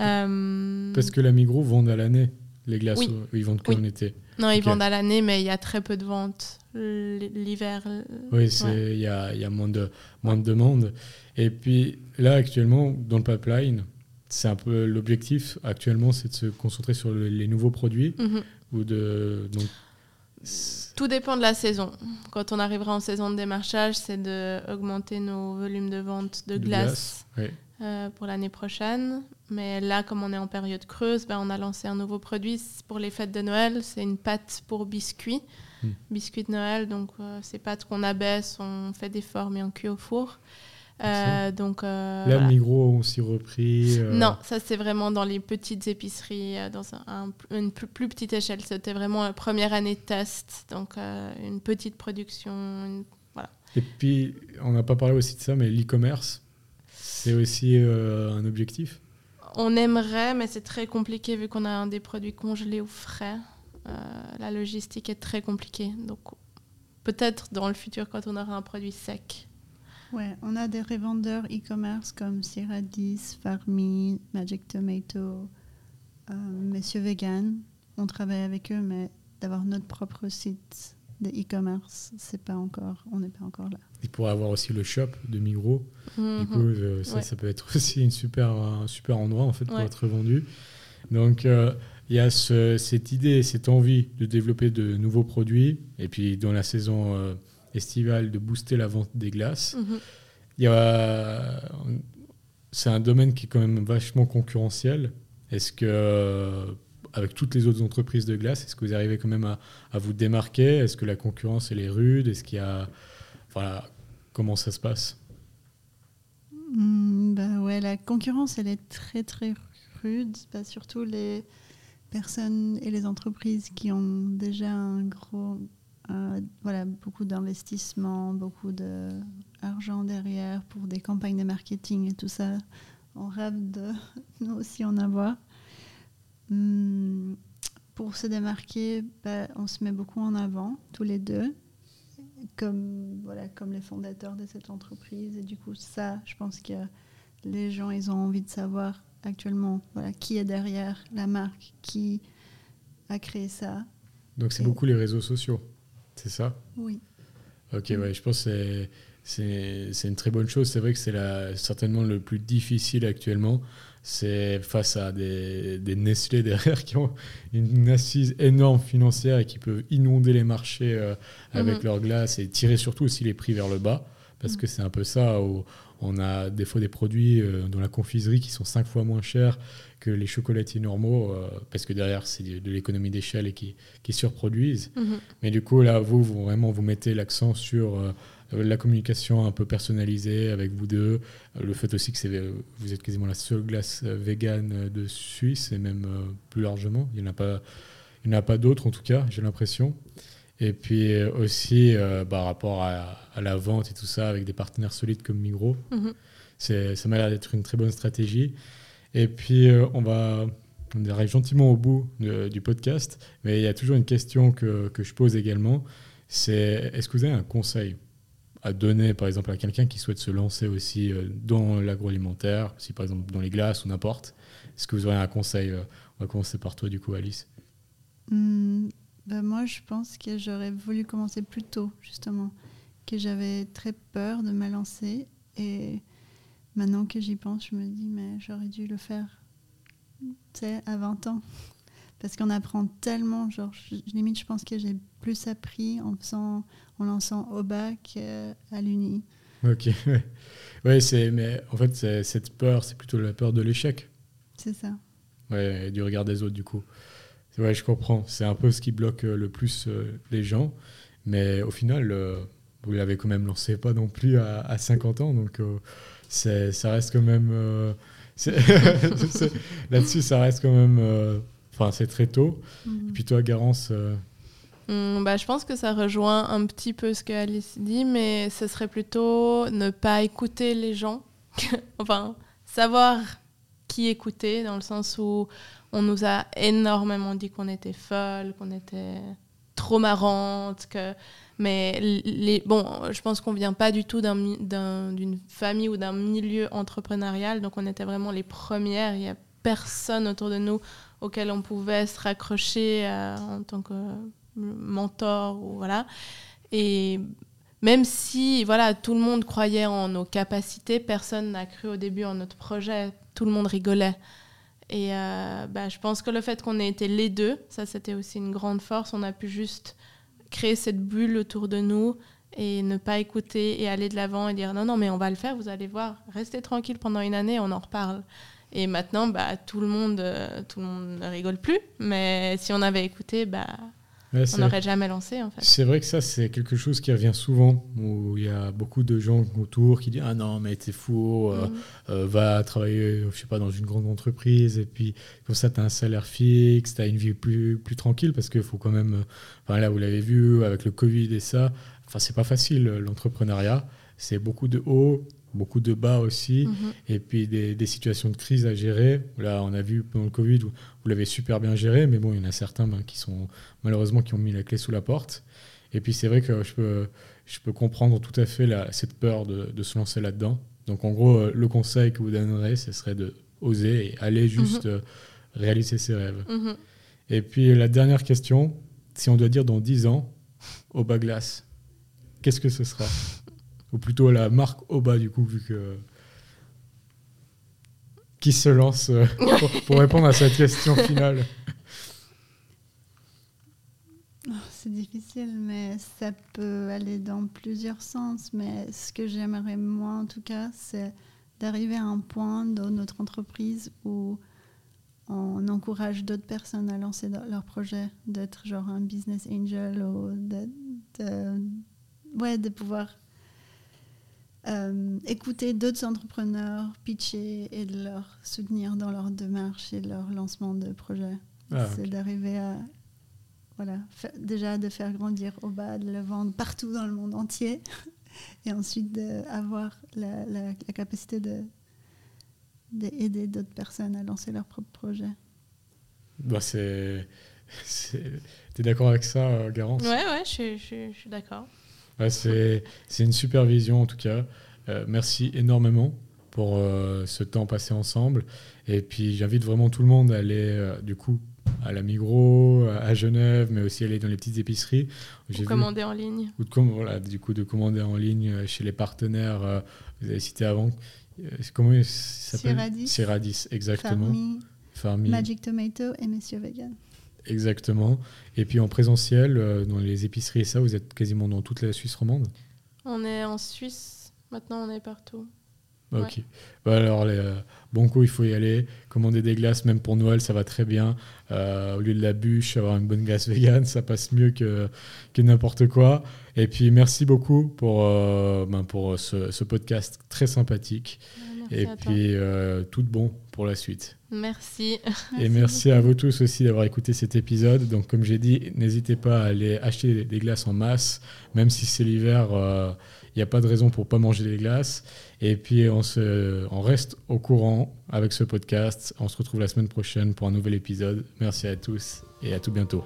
Euh, Parce que la Migros vend à l'année les glaces, oui. ils vendent qu'en été. Non, ils vendent à l'année, mais il y a très peu de ventes l'hiver. Euh, oui, il y, a, y, a, moins de, moins de demandes. Et puis là, actuellement, dans le pipeline, c'est un peu l'objectif actuellement, c'est de se concentrer sur les nouveaux produits mhm. ou de donc, tout dépend de la saison. Quand on arrivera en saison de démarchage, c'est d'augmenter nos volumes de vente de, glace, euh, pour l'année prochaine. Mais là, comme on est en période creuse, ben, on a lancé un nouveau produit pour les fêtes de Noël. C'est une pâte pour biscuits. Hmm. Biscuits de Noël, donc euh, ces pâtes qu'on abaisse, on fait des formes et on cuit au four. Euh, donc, euh, Là, Migros ont aussi repris. Euh, non, ça c'est vraiment dans les petites épiceries, dans une plus, petite échelle. C'était vraiment la première année de test, donc une petite production. Voilà. Et puis, on n'a pas parlé aussi de ça, mais l'e-commerce, c'est aussi un objectif? On aimerait, mais c'est très compliqué vu qu'on a des produits congelés ou frais. la logistique est très compliquée. Donc, peut-être dans le futur, quand on aura un produit sec, Ouais, on a des revendeurs e-commerce comme Sierra 10, Farmi, Magic Tomato, euh, Monsieur Vegan. On travaille avec eux, mais d'avoir notre propre site de e-commerce, c'est pas encore, on n'est pas encore là. Il pourrait avoir aussi le shop de Migros. Du mhm. coup, euh, ça, ça, peut être aussi une super, un super endroit en fait pour être vendu. Donc, euh, il y a cette idée, cette envie de développer de nouveaux produits, et puis dans la saison euh, estivale, de booster la vente des glaces. Mhm. Il y a, c'est un domaine qui est quand même vachement concurrentiel. Est-ce que avec toutes les autres entreprises de glace, est-ce que vous arrivez quand même à, à vous démarquer? Est-ce que la concurrence elle est rude? Est-ce qu'il y a voilà, comment ça se passe? Hmm, bah ouais, la concurrence elle est très très rude, bah, surtout les personnes et les entreprises qui ont déjà un gros euh, voilà, beaucoup d'investissements, beaucoup d'argent derrière pour des campagnes de marketing et tout ça. On rêve de nous aussi en avoir. Hmm, pour se démarquer, bah, on se met beaucoup en avant, tous les deux, comme, voilà, comme les fondateurs de cette entreprise. Et du coup, ça, je pense que les gens, ils ont envie de savoir actuellement voilà, qui est derrière la marque, qui a créé ça. Donc c'est beaucoup les réseaux sociaux, c'est ça? Oui. Ok, ouais, je pense que c'est une très bonne chose. C'est vrai que c'est certainement le plus difficile actuellement c'est face à des, des, Nestlé derrière qui ont une assise énorme financière et qui peuvent inonder les marchés euh, avec mhm. leur glace et tirer surtout aussi les prix vers le bas. Parce mhm. que c'est un peu ça, on a des fois des produits euh, dans la confiserie qui sont cinq fois moins chers que les chocolatiers normaux, euh, parce que derrière c'est de, l'économie d'échelle et qui, qui surproduisent. Mhm. Mais du coup, là, vous, vous, vraiment, vous mettez l'accent sur euh, la communication un peu personnalisée avec vous deux, le fait aussi que vous êtes quasiment la seule glace végane de Suisse et même plus largement. Il n'y en a pas, il a pas d'autres en tout cas, j'ai l'impression. Et puis aussi par rapport à, la vente et tout ça avec des partenaires solides comme Migros. Mhm. Ça m'a l'air d'être une très bonne stratégie. Et puis on va on arrive gentiment au bout du podcast, mais il y a toujours une question que, que je pose également. C'est est-ce que vous avez un conseil à donner, par exemple, à quelqu'un qui souhaite se lancer aussi euh, dans l'agroalimentaire, si par exemple dans les glaces ou n'importe? Est-ce que vous aurez un conseil euh, On va commencer par toi, du coup, Alice. Hmm, bah, moi, je pense que j'aurais voulu commencer plus tôt, justement. Que j'avais très peur de me lancer. Et maintenant que j'y pense, je me dis, mais j'aurais dû le faire, tu sais, à 20 ans. Parce qu'on apprend tellement, genre, limite, je pense que j'ai plus appris en faisant, en lançant au bac euh, à l'Uni. Ok, ouais. ouais c'est, mais en fait, cette peur, c'est plutôt la peur de l'échec. C'est ça. Ouais, et du regard des autres, du coup. Ouais, je comprends. C'est un peu ce qui bloque euh, le plus euh, les gens. Mais au final, vous l'avez quand même lancé pas non plus à, 50 ans. Donc, c'est, ça reste quand même. là-dessus, ça reste quand même. Enfin, c'est très tôt. Mhm. Et puis toi, Garance Hmm, bah, je pense que ça rejoint un petit peu ce que Alice dit, mais ce serait plutôt ne pas écouter les gens. enfin, savoir qui écouter, dans le sens où on nous a énormément dit qu'on était folle, qu'on était trop marrante, que... mais bon, je pense qu'on vient pas du tout d'une famille ou d'un milieu entrepreneurial, donc on était vraiment les premières. Il y a personne autour de nous auquel on pouvait se raccrocher euh, en tant que mentor ou voilà. Et même si voilà tout le monde croyait en nos capacités, personne n'a cru au début en notre projet. Tout le monde rigolait. Et euh, bah, je pense que le fait qu'on ait été les deux, ça c'était aussi une grande force. On a pu juste créer cette bulle autour de nous et ne pas écouter et aller de l'avant et dire non, non, mais on va le faire, vous allez voir. Restez tranquille pendant une année, on en reparle. Et maintenant, bah, tout, le monde, euh, tout le monde ne rigole plus. Mais si on avait écouté, bah, on n'aurait jamais lancé en fait. C'est vrai que ça, c'est quelque chose qui revient souvent, où il y a beaucoup de gens autour qui disent Ah non, mais t'es fou, euh, mm. euh, va travailler, je sais pas, dans une grande entreprise, et puis comme ça, tu as un salaire fixe, tu as une vie plus, plus tranquille, parce qu'il faut quand même, euh, enfin, là, vous l'avez vu, avec le Covid et ça, enfin, c'est pas facile l'entrepreneuriat, c'est beaucoup de hauts, beaucoup de bas aussi, mhm. et puis des, situations de crise à gérer. Là, on a vu pendant le Covid, vous, l'avez super bien géré, mais bon, il y en a certains ben, qui sont malheureusement qui ont mis la clé sous la porte. Et puis c'est vrai que je peux, je peux comprendre tout à fait la, cette peur de, de se lancer là-dedans. Donc en gros, euh, le conseil que vous donnerez, ce serait de oser et aller juste mhm. euh, réaliser ses rêves. Mhm. Et puis la dernière question, si on doit dire dans 10 ans, au bas glace, qu'est-ce que ce sera? Ou plutôt la marque au bas du coup, vu que... Qui se lance euh, pour répondre à cette question finale c'est difficile, mais ça peut aller dans plusieurs sens. Mais ce que j'aimerais moi, en tout cas, c'est d'arriver à un point dans notre entreprise où on encourage d'autres personnes à lancer leur projet, d'être genre un business angel ou de, ouais, de pouvoir euh, écouter d'autres entrepreneurs pitcher et de leur soutenir dans leur démarche et leur lancement de projet. Ah, c'est d'arriver à voilà, déjà de faire grandir au bas, de le vendre partout dans le monde entier, et ensuite d'avoir la, la, capacité de d'aider d'autres personnes à lancer leur propre projet. Bah c'est, t'es d'accord avec ça, Garance? Ouais, ouais, je, je, suis d'accord. Ouais, c'est, une super vision en tout cas. Euh, merci énormément pour euh, ce temps passé ensemble. Et puis j'invite vraiment tout le monde à aller euh, du coup à la Migros, à Genève, mais aussi aller dans les petites épiceries. Ou commander en ligne. Ou de, voilà, du coup, de commander en ligne chez les partenaires, euh, vous avez cité avant. Comment ça s'appelle? Ciradis, exactement. Farmi, Magic Tomato et Monsieur Vegan. Exactement. Et puis en présentiel, dans les épiceries et ça, vous êtes quasiment dans toute la Suisse romande On est en Suisse, maintenant on est partout. Ok. Bah alors, les, euh, bon coup, il faut y aller. Commander des glaces, même pour Noël, ça va très bien. Euh, au lieu de la bûche, avoir une bonne glace vegan, ça passe mieux que, que n'importe quoi. Et puis, merci beaucoup pour, euh, ben, pour ce, podcast très sympathique. et puis, tout bon pour la suite. Merci. Et merci, à vous tous aussi d'avoir écouté cet épisode. Donc, comme j'ai dit, n'hésitez pas à aller acheter des glaces en masse, même si c'est l'hiver il n'y a pas de raison pour pas manger des glaces. Et puis on, se, on reste au courant avec ce podcast. On se retrouve la semaine prochaine pour un nouvel épisode. Merci à tous et à tout bientôt.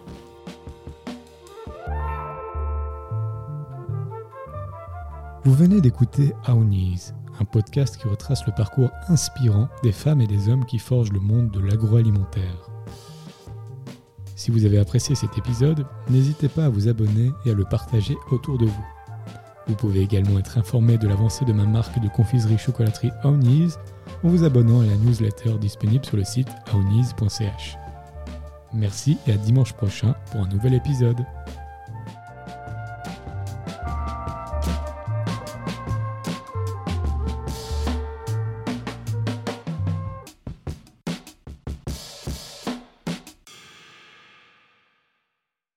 Vous venez d'écouter Aounis, un podcast qui retrace le parcours inspirant des femmes et des hommes qui forgent le monde de l'agroalimentaire. Si vous avez apprécié cet épisode, n'hésitez pas à vous abonner et à le partager autour de vous. Vous pouvez également être informé de l'avancée de ma marque de confiserie chocolaterie Aounis en vous abonnant à la newsletter disponible sur le site aounis.ch. Merci et à dimanche prochain pour un nouvel épisode.